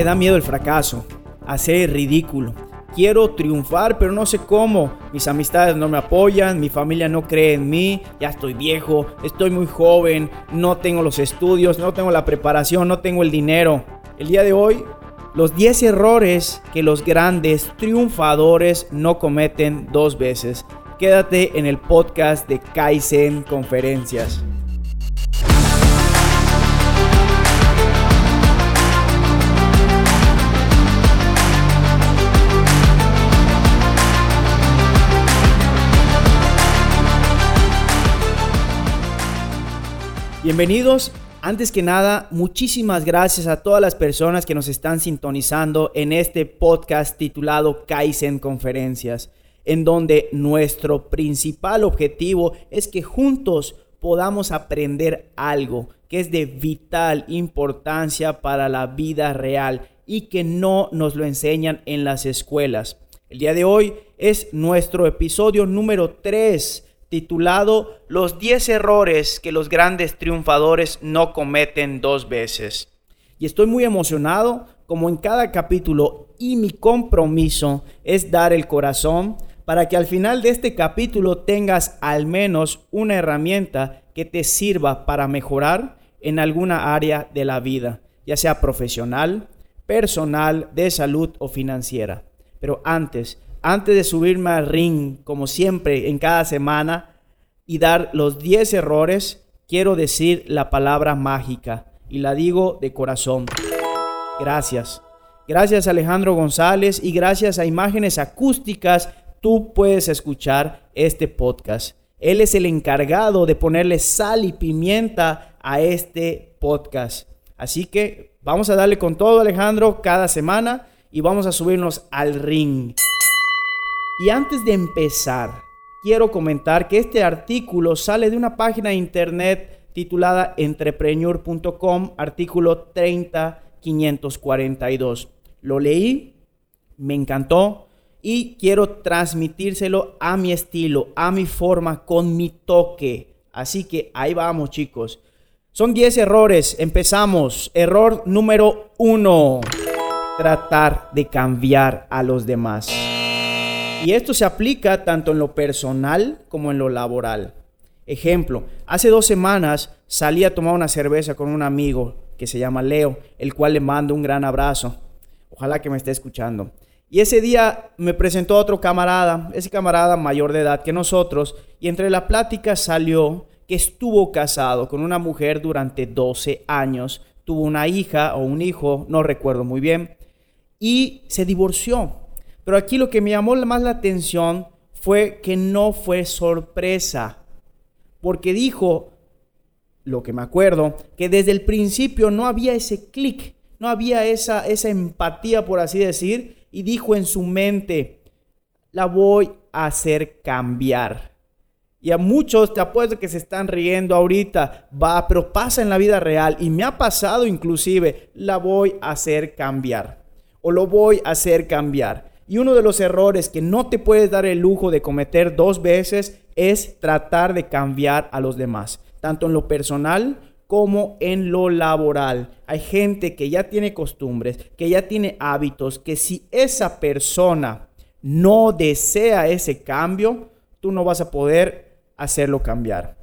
Me da miedo el fracaso, hacer ridículo. Quiero triunfar, pero no sé cómo. Mis amistades no me apoyan, mi familia no cree en mí, ya estoy viejo, estoy muy joven, no tengo los estudios, no tengo la preparación, no tengo el dinero. El día de hoy, los 10 errores que los grandes triunfadores no cometen dos veces. Quédate en el podcast de Kaizen Conferencias. Bienvenidos. Antes que nada, muchísimas gracias a todas las personas que nos están sintonizando en este podcast titulado Kaizen Conferencias, en donde nuestro principal objetivo es que juntos podamos aprender algo que es de vital importancia para la vida real y que no nos lo enseñan en las escuelas. El día de hoy es nuestro episodio número 3 titulado Los 10 errores que los grandes triunfadores no cometen dos veces. Y estoy muy emocionado, como en cada capítulo, y mi compromiso es dar el corazón para que al final de este capítulo tengas al menos una herramienta que te sirva para mejorar en alguna área de la vida, ya sea profesional, personal, de salud o financiera. Pero antes, antes de subirme al ring, como siempre en cada semana, y dar los 10 errores, quiero decir la palabra mágica y la digo de corazón. Gracias. Gracias Alejandro González y gracias a Imágenes Acústicas tú puedes escuchar este podcast. Él es el encargado de ponerle sal y pimienta a este podcast. Así que vamos a darle con todo Alejandro cada semana y vamos a subirnos al ring. Y antes de empezar, quiero comentar que este artículo sale de una página de internet titulada entrepreneur.com, artículo 30542. Lo leí, me encantó y quiero transmitírselo a mi estilo, a mi forma, con mi toque. Así que ahí vamos chicos. Son 10 errores. Empezamos. Error número 1. Tratar de cambiar a los demás. Y esto se aplica tanto en lo personal como en lo laboral. Ejemplo, hace dos semanas salí a tomar una cerveza con un amigo que se llama Leo, el cual le mando un gran abrazo. Ojalá que me esté escuchando. Y ese día me presentó otro camarada, ese camarada mayor de edad que nosotros, y entre la plática salió que estuvo casado con una mujer durante 12 años, tuvo una hija o un hijo, no recuerdo muy bien, y se divorció. Pero aquí lo que me llamó más la atención fue que no fue sorpresa, porque dijo, lo que me acuerdo, que desde el principio no había ese clic, no había esa, esa empatía, por así decir, y dijo en su mente, la voy a hacer cambiar. Y a muchos te apuesto que se están riendo ahorita, va, pero pasa en la vida real y me ha pasado inclusive, la voy a hacer cambiar o lo voy a hacer cambiar. Y uno de los errores que no te puedes dar el lujo de cometer dos veces es tratar de cambiar a los demás, tanto en lo personal como en lo laboral. Hay gente que ya tiene costumbres, que ya tiene hábitos, que si esa persona no desea ese cambio, tú no vas a poder hacerlo cambiar.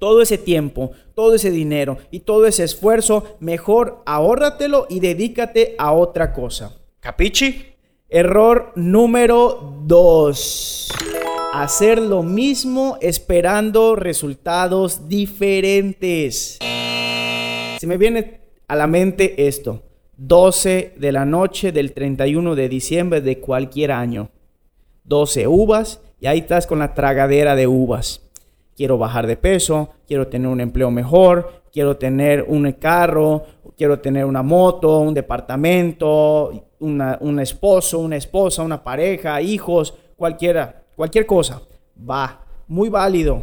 Todo ese tiempo, todo ese dinero y todo ese esfuerzo, mejor ahórratelo y dedícate a otra cosa. ¿Capichi? Error número 2. Hacer lo mismo esperando resultados diferentes. Se me viene a la mente esto. 12 de la noche del 31 de diciembre de cualquier año. 12 uvas y ahí estás con la tragadera de uvas. Quiero bajar de peso, quiero tener un empleo mejor, quiero tener un carro, quiero tener una moto, un departamento, un esposo, una esposa, una pareja, hijos, cualquiera, cualquier cosa. Va, muy válido.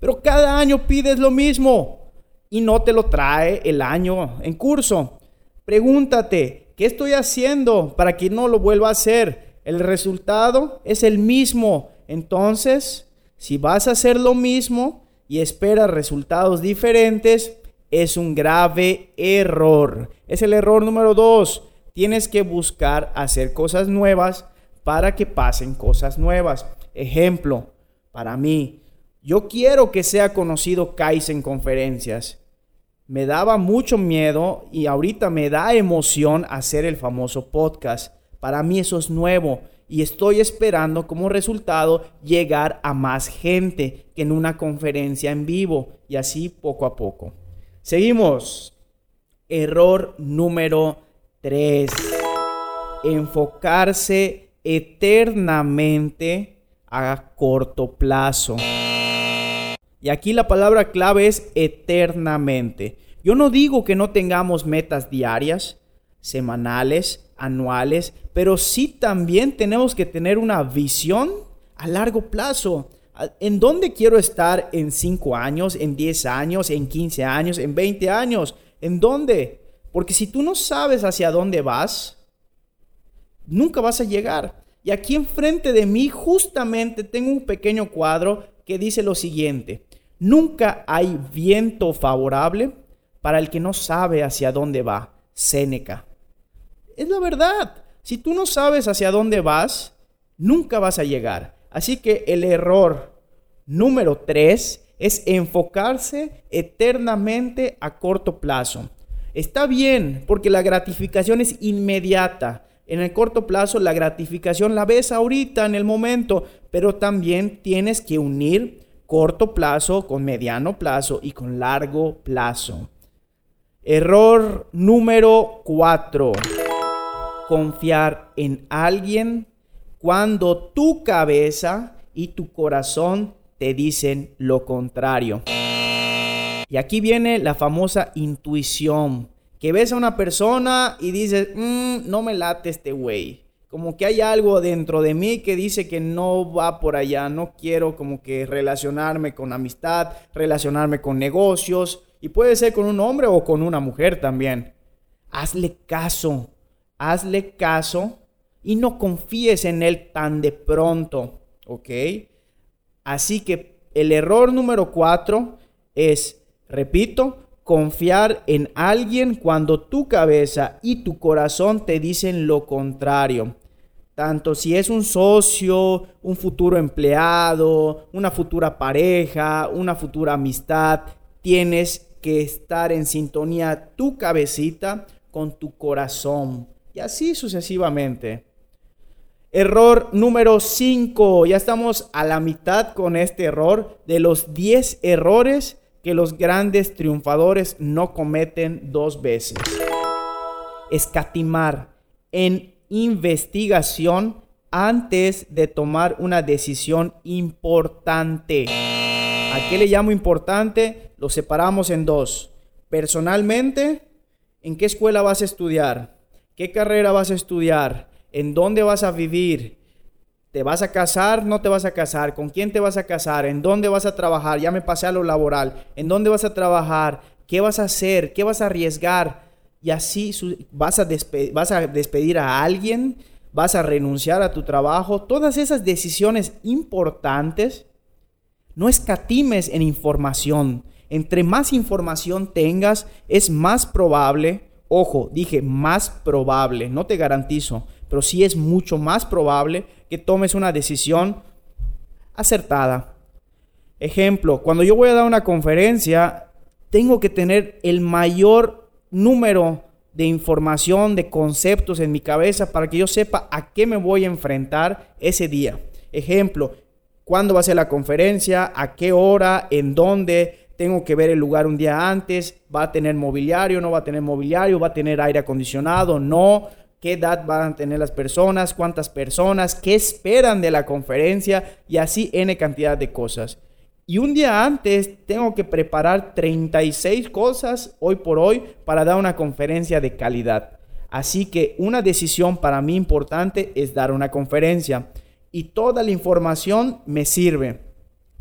Pero cada año pides lo mismo y no te lo trae el año en curso. Pregúntate, ¿qué estoy haciendo para que no lo vuelva a hacer? El resultado es el mismo. Entonces, si vas a hacer lo mismo y esperas resultados diferentes, es un grave error. Es el error número dos tienes que buscar hacer cosas nuevas para que pasen cosas nuevas. Ejemplo, para mí, yo quiero que sea conocido Kais en conferencias. Me daba mucho miedo y ahorita me da emoción hacer el famoso podcast. Para mí eso es nuevo y estoy esperando como resultado llegar a más gente que en una conferencia en vivo y así poco a poco. Seguimos. Error número 3. Enfocarse eternamente a corto plazo. Y aquí la palabra clave es eternamente. Yo no digo que no tengamos metas diarias, semanales, anuales, pero sí también tenemos que tener una visión a largo plazo. ¿En dónde quiero estar en 5 años, en 10 años, en 15 años, en 20 años? ¿En dónde? Porque si tú no sabes hacia dónde vas, nunca vas a llegar. Y aquí enfrente de mí justamente tengo un pequeño cuadro que dice lo siguiente. Nunca hay viento favorable para el que no sabe hacia dónde va. Séneca. Es la verdad. Si tú no sabes hacia dónde vas, nunca vas a llegar. Así que el error número tres es enfocarse eternamente a corto plazo. Está bien, porque la gratificación es inmediata. En el corto plazo la gratificación la ves ahorita, en el momento, pero también tienes que unir corto plazo con mediano plazo y con largo plazo. Error número 4 confiar en alguien cuando tu cabeza y tu corazón te dicen lo contrario. Y aquí viene la famosa intuición, que ves a una persona y dices, mm, no me late este güey. Como que hay algo dentro de mí que dice que no va por allá, no quiero como que relacionarme con amistad, relacionarme con negocios, y puede ser con un hombre o con una mujer también. Hazle caso, hazle caso y no confíes en él tan de pronto, ¿ok? Así que el error número cuatro es, repito, confiar en alguien cuando tu cabeza y tu corazón te dicen lo contrario. Tanto si es un socio, un futuro empleado, una futura pareja, una futura amistad, tienes que estar en sintonía tu cabecita con tu corazón. Y así sucesivamente. Error número 5. Ya estamos a la mitad con este error de los 10 errores que los grandes triunfadores no cometen dos veces. Escatimar en investigación antes de tomar una decisión importante. ¿A qué le llamo importante? Lo separamos en dos. Personalmente, ¿en qué escuela vas a estudiar? ¿Qué carrera vas a estudiar? ¿En dónde vas a vivir? ¿Te vas a casar? ¿No te vas a casar? ¿Con quién te vas a casar? ¿En dónde vas a trabajar? Ya me pasé a lo laboral. ¿En dónde vas a trabajar? ¿Qué vas a hacer? ¿Qué vas a arriesgar? Y así vas a, vas a despedir a alguien, vas a renunciar a tu trabajo. Todas esas decisiones importantes, no escatimes en información. Entre más información tengas, es más probable Ojo, dije más probable, no te garantizo, pero sí es mucho más probable que tomes una decisión acertada. Ejemplo, cuando yo voy a dar una conferencia, tengo que tener el mayor número de información, de conceptos en mi cabeza para que yo sepa a qué me voy a enfrentar ese día. Ejemplo, cuándo va a ser la conferencia, a qué hora, en dónde, tengo que ver el lugar un día antes, va a tener mobiliario, no va a tener mobiliario, va a tener aire acondicionado, no, qué edad van a tener las personas, cuántas personas, qué esperan de la conferencia y así n cantidad de cosas. Y un día antes tengo que preparar 36 cosas hoy por hoy para dar una conferencia de calidad. Así que una decisión para mí importante es dar una conferencia y toda la información me sirve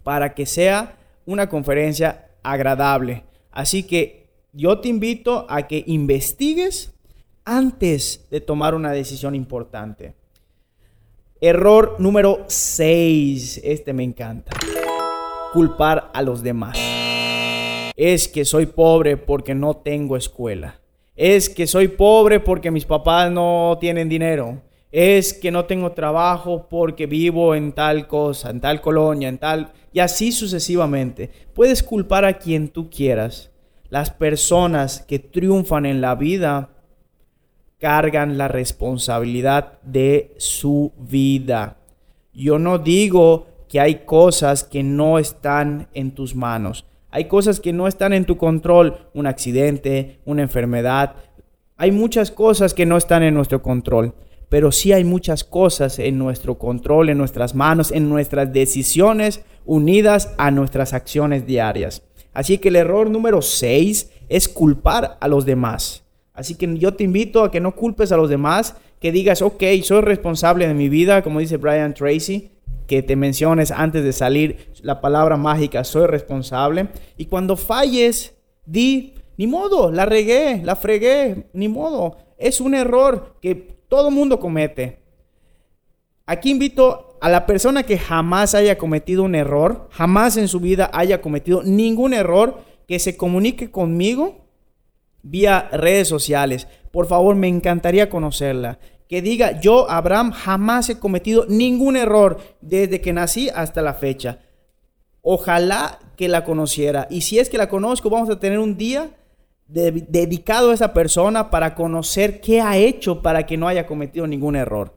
para que sea una conferencia agradable. Así que yo te invito a que investigues antes de tomar una decisión importante. Error número 6. Este me encanta. Culpar a los demás. Es que soy pobre porque no tengo escuela. Es que soy pobre porque mis papás no tienen dinero. Es que no tengo trabajo porque vivo en tal cosa, en tal colonia, en tal... Y así sucesivamente. Puedes culpar a quien tú quieras. Las personas que triunfan en la vida cargan la responsabilidad de su vida. Yo no digo que hay cosas que no están en tus manos. Hay cosas que no están en tu control. Un accidente, una enfermedad. Hay muchas cosas que no están en nuestro control. Pero sí hay muchas cosas en nuestro control, en nuestras manos, en nuestras decisiones unidas a nuestras acciones diarias. Así que el error número 6 es culpar a los demás. Así que yo te invito a que no culpes a los demás, que digas, ok, soy responsable de mi vida, como dice Brian Tracy, que te menciones antes de salir la palabra mágica, soy responsable. Y cuando falles, di, ni modo, la regué, la fregué, ni modo. Es un error que todo mundo comete. Aquí invito a la persona que jamás haya cometido un error, jamás en su vida haya cometido ningún error, que se comunique conmigo vía redes sociales. Por favor, me encantaría conocerla. Que diga, yo, Abraham, jamás he cometido ningún error desde que nací hasta la fecha. Ojalá que la conociera. Y si es que la conozco, vamos a tener un día dedicado a esa persona para conocer qué ha hecho para que no haya cometido ningún error.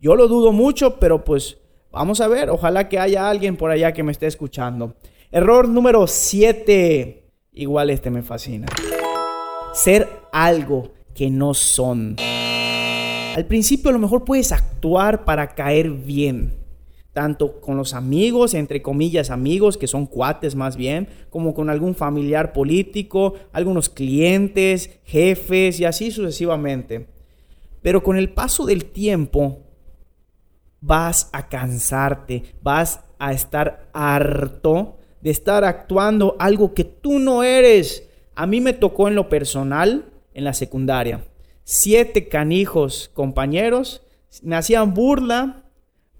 Yo lo dudo mucho, pero pues vamos a ver. Ojalá que haya alguien por allá que me esté escuchando. Error número 7. Igual este me fascina ser algo que no son. Al principio a lo mejor puedes actuar para caer bien, tanto con los amigos, entre comillas amigos, que son cuates más bien, como con algún familiar político, algunos clientes, jefes y así sucesivamente. Pero con el paso del tiempo vas a cansarte, vas a estar harto de estar actuando algo que tú no eres a mí me tocó en lo personal, en la secundaria, siete canijos compañeros me hacían burla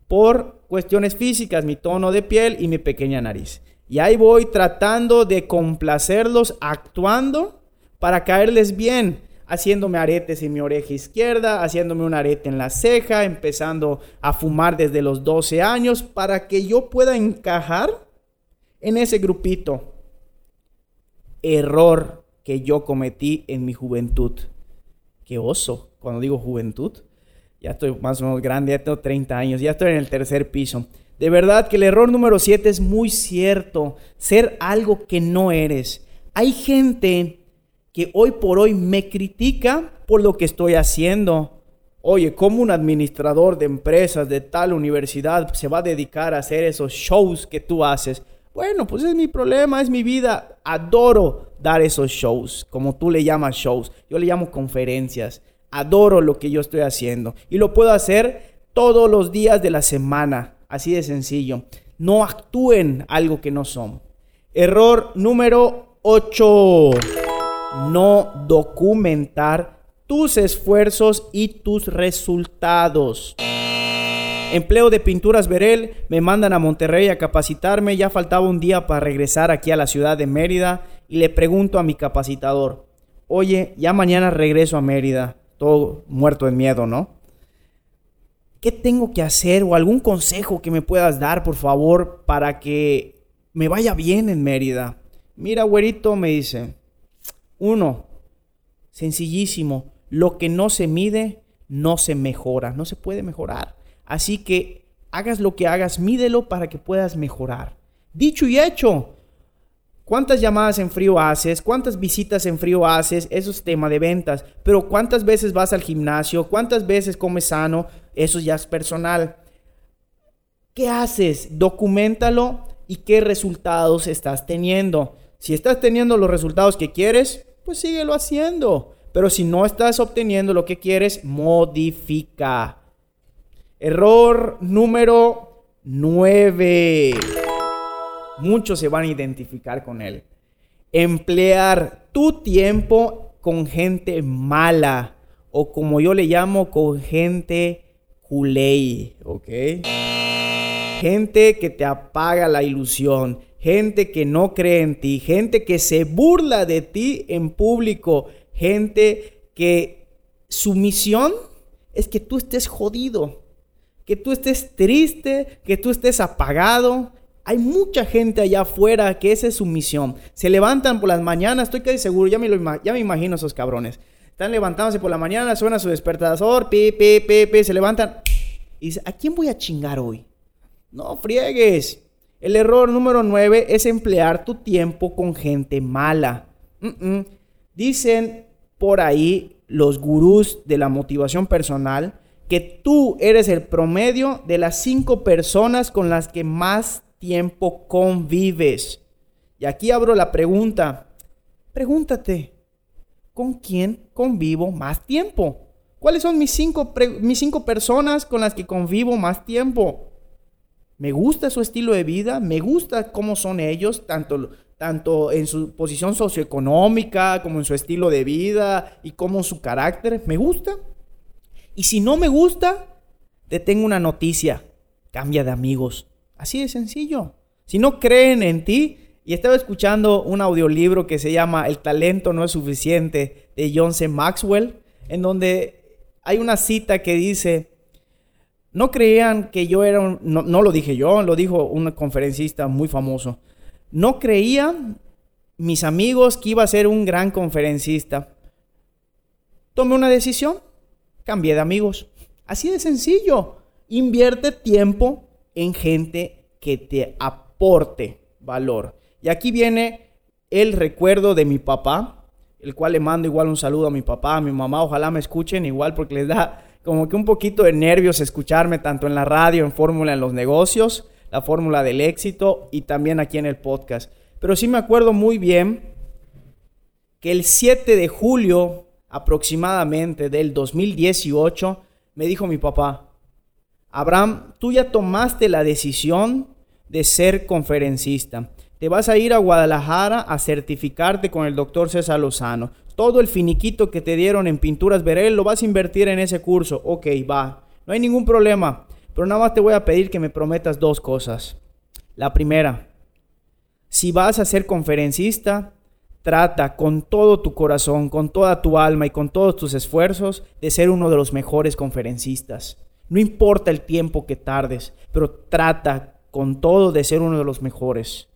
por cuestiones físicas, mi tono de piel y mi pequeña nariz. Y ahí voy tratando de complacerlos, actuando para caerles bien, haciéndome aretes en mi oreja izquierda, haciéndome un arete en la ceja, empezando a fumar desde los 12 años para que yo pueda encajar en ese grupito error que yo cometí en mi juventud. Qué oso, cuando digo juventud. Ya estoy más o menos grande, ya tengo 30 años, ya estoy en el tercer piso. De verdad que el error número 7 es muy cierto, ser algo que no eres. Hay gente que hoy por hoy me critica por lo que estoy haciendo. Oye, ¿cómo un administrador de empresas de tal universidad se va a dedicar a hacer esos shows que tú haces? Bueno, pues es mi problema, es mi vida. Adoro dar esos shows, como tú le llamas shows. Yo le llamo conferencias. Adoro lo que yo estoy haciendo. Y lo puedo hacer todos los días de la semana. Así de sencillo. No actúen algo que no son. Error número 8. No documentar tus esfuerzos y tus resultados. Empleo de pinturas Verel, me mandan a Monterrey a capacitarme, ya faltaba un día para regresar aquí a la ciudad de Mérida y le pregunto a mi capacitador, oye, ya mañana regreso a Mérida, todo muerto de miedo, ¿no? ¿Qué tengo que hacer o algún consejo que me puedas dar, por favor, para que me vaya bien en Mérida? Mira, güerito, me dice, uno, sencillísimo, lo que no se mide no se mejora, no se puede mejorar. Así que hagas lo que hagas, mídelo para que puedas mejorar. Dicho y hecho. ¿Cuántas llamadas en frío haces? ¿Cuántas visitas en frío haces? Eso es tema de ventas. Pero ¿cuántas veces vas al gimnasio? ¿Cuántas veces comes sano? Eso ya es personal. ¿Qué haces? Documentalo y qué resultados estás teniendo. Si estás teniendo los resultados que quieres, pues síguelo haciendo. Pero si no estás obteniendo lo que quieres, modifica. Error número 9. Muchos se van a identificar con él. Emplear tu tiempo con gente mala o como yo le llamo con gente culé, ¿ok? Gente que te apaga la ilusión, gente que no cree en ti, gente que se burla de ti en público, gente que su misión es que tú estés jodido, que tú estés triste, que tú estés apagado. Hay mucha gente allá afuera que esa es su misión. Se levantan por las mañanas, estoy casi seguro, ya me, ya me imagino esos cabrones. Están levantándose por la mañana, suena su despertador, pi, pi, pi, pi, se levantan. Y dice, ¿a quién voy a chingar hoy? No friegues. El error número 9 es emplear tu tiempo con gente mala. Dicen por ahí los gurús de la motivación personal que tú eres el promedio de las cinco personas con las que más tiempo convives. Y aquí abro la pregunta. Pregúntate, ¿con quién convivo más tiempo? ¿Cuáles son mis cinco, mis cinco personas con las que convivo más tiempo? Me gusta su estilo de vida, me gusta cómo son ellos, tanto, tanto en su posición socioeconómica como en su estilo de vida y como su carácter. Me gusta. Y si no me gusta, te tengo una noticia. Cambia de amigos. Así de sencillo. Si no creen en ti, y estaba escuchando un audiolibro que se llama El talento no es suficiente de John C. Maxwell, en donde hay una cita que dice, no creían que yo era un, no, lo dije yo, lo dijo un conferencista muy famoso, no creían mis amigos que iba a ser un gran conferencista. Tomé una decisión, cambié de amigos. Así de sencillo. Invierte tiempo en gente que te aporte valor. Y aquí viene el recuerdo de mi papá, el cual le mando igual un saludo a mi papá, a mi mamá, ojalá me escuchen igual porque les da como que un poquito de nervios escucharme tanto en la radio, en Fórmula en los negocios, la fórmula del éxito y también aquí en el podcast. Pero sí me acuerdo muy bien que el 7 de julio aproximadamente del 2018 me dijo mi papá, Abraham, tú ya tomaste la decisión de ser conferencista. Te vas a ir a Guadalajara a certificarte con el doctor César Lozano. Todo el finiquito que te dieron en Pinturas Verel lo vas a invertir en ese curso. Ok, va. No hay ningún problema. Pero nada más te voy a pedir que me prometas dos cosas. La primera, si vas a ser conferencista, trata con todo tu corazón, con toda tu alma y con todos tus esfuerzos de ser uno de los mejores conferencistas. No importa el tiempo que tardes, pero trata con todo de ser uno de los mejores.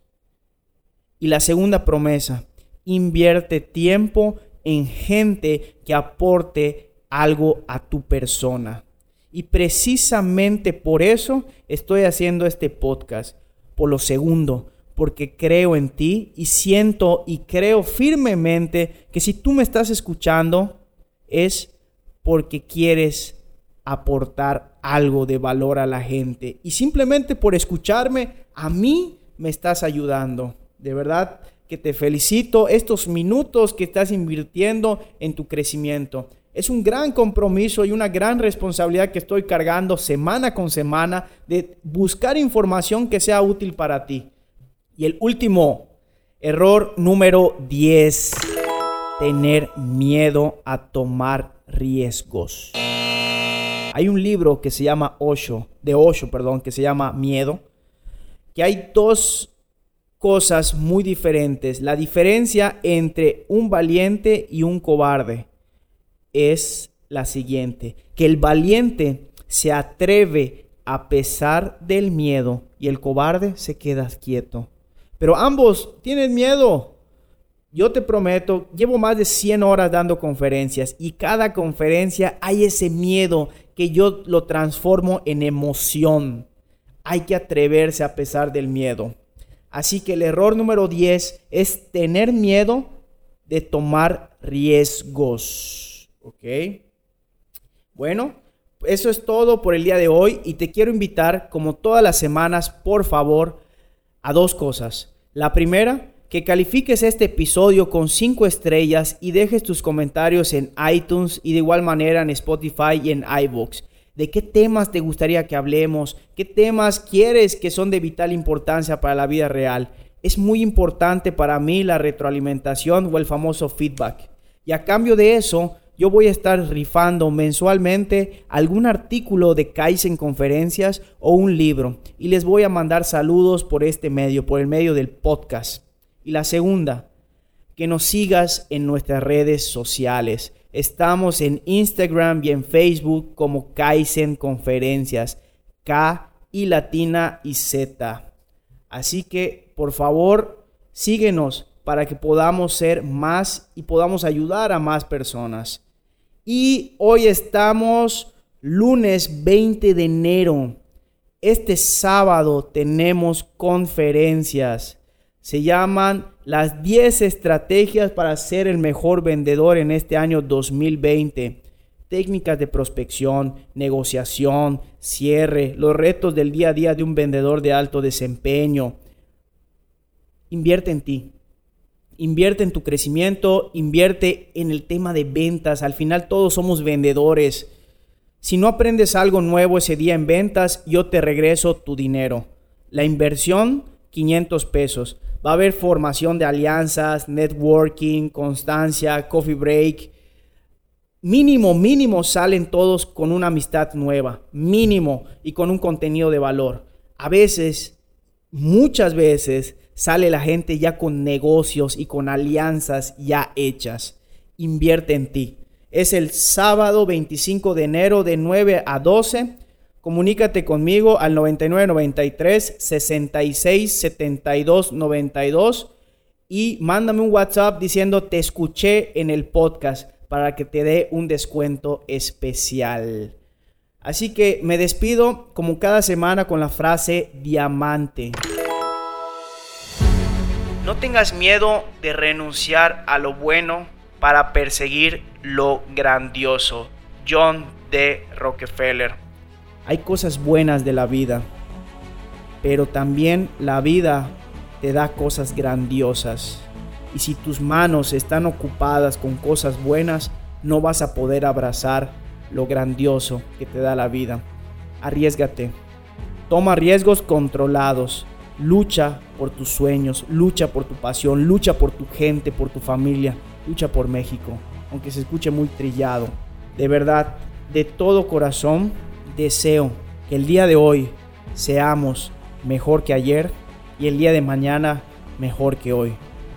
Y la segunda promesa, invierte tiempo en gente que aporte algo a tu persona. Y precisamente por eso estoy haciendo este podcast. Por lo segundo, porque creo en ti y siento y creo firmemente que si tú me estás escuchando es porque quieres aportar algo de valor a la gente. Y simplemente por escucharme, a mí me estás ayudando. De verdad que te felicito estos minutos que estás invirtiendo en tu crecimiento. Es un gran compromiso y una gran responsabilidad que estoy cargando semana con semana de buscar información que sea útil para ti. Y el último, error número 10, tener miedo a tomar riesgos. Hay un libro que se llama Osho, de Osho, perdón, que se llama Miedo, que hay dos cosas muy diferentes. La diferencia entre un valiente y un cobarde es la siguiente, que el valiente se atreve a pesar del miedo y el cobarde se queda quieto. Pero ambos tienen miedo. Yo te prometo, llevo más de 100 horas dando conferencias y cada conferencia hay ese miedo que yo lo transformo en emoción. Hay que atreverse a pesar del miedo. Así que el error número 10 es tener miedo de tomar riesgos. ¿Ok? Bueno, eso es todo por el día de hoy y te quiero invitar, como todas las semanas, por favor, a dos cosas. La primera, que califiques este episodio con 5 estrellas y dejes tus comentarios en iTunes y de igual manera en Spotify y en iVoox de qué temas te gustaría que hablemos, qué temas quieres que son de vital importancia para la vida real. Es muy importante para mí la retroalimentación o el famoso feedback. Y a cambio de eso, yo voy a estar rifando mensualmente algún artículo de Kaizen Conferencias o un libro. Y les voy a mandar saludos por este medio, por el medio del podcast. Y la segunda, que nos sigas en nuestras redes sociales. Estamos en Instagram y en Facebook como Kaizen Conferencias. K y latina y Z. Así que, por favor, síguenos para que podamos ser más y podamos ayudar a más personas. Y hoy estamos lunes 20 de enero. Este sábado tenemos conferencias. Se llaman las 10 estrategias para ser el mejor vendedor en este año 2020. Técnicas de prospección, negociación, cierre, los retos del día a día de un vendedor de alto desempeño. Invierte en ti. Invierte en tu crecimiento, invierte en el tema de ventas. Al final todos somos vendedores. Si no aprendes algo nuevo ese día en ventas, yo te regreso tu dinero. La inversión, 500 pesos. Va a haber formación de alianzas, networking, constancia, coffee break. Mínimo, mínimo salen todos con una amistad nueva. Mínimo y con un contenido de valor. A veces, muchas veces, sale la gente ya con negocios y con alianzas ya hechas. Invierte en ti. Es el sábado 25 de enero de 9 a 12. Comunícate conmigo al 9993 66 72 92 y mándame un WhatsApp diciendo te escuché en el podcast para que te dé un descuento especial. Así que me despido como cada semana con la frase diamante. No tengas miedo de renunciar a lo bueno para perseguir lo grandioso. John D. Rockefeller. Hay cosas buenas de la vida, pero también la vida te da cosas grandiosas. Y si tus manos están ocupadas con cosas buenas, no vas a poder abrazar lo grandioso que te da la vida. Arriesgate. Toma riesgos controlados. Lucha por tus sueños, lucha por tu pasión, lucha por tu gente, por tu familia, lucha por México, aunque se escuche muy trillado. De verdad, de todo corazón, deseo que el día de hoy seamos mejor que ayer y el día de mañana mejor que hoy.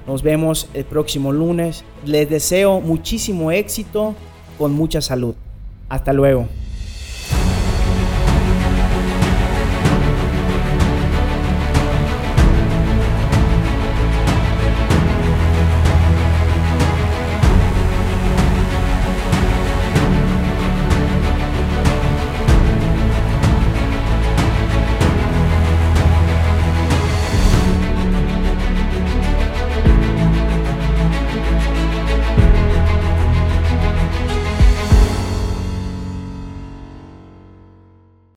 Nos vemos el próximo lunes. Les deseo muchísimo éxito con mucha salud. Hasta luego.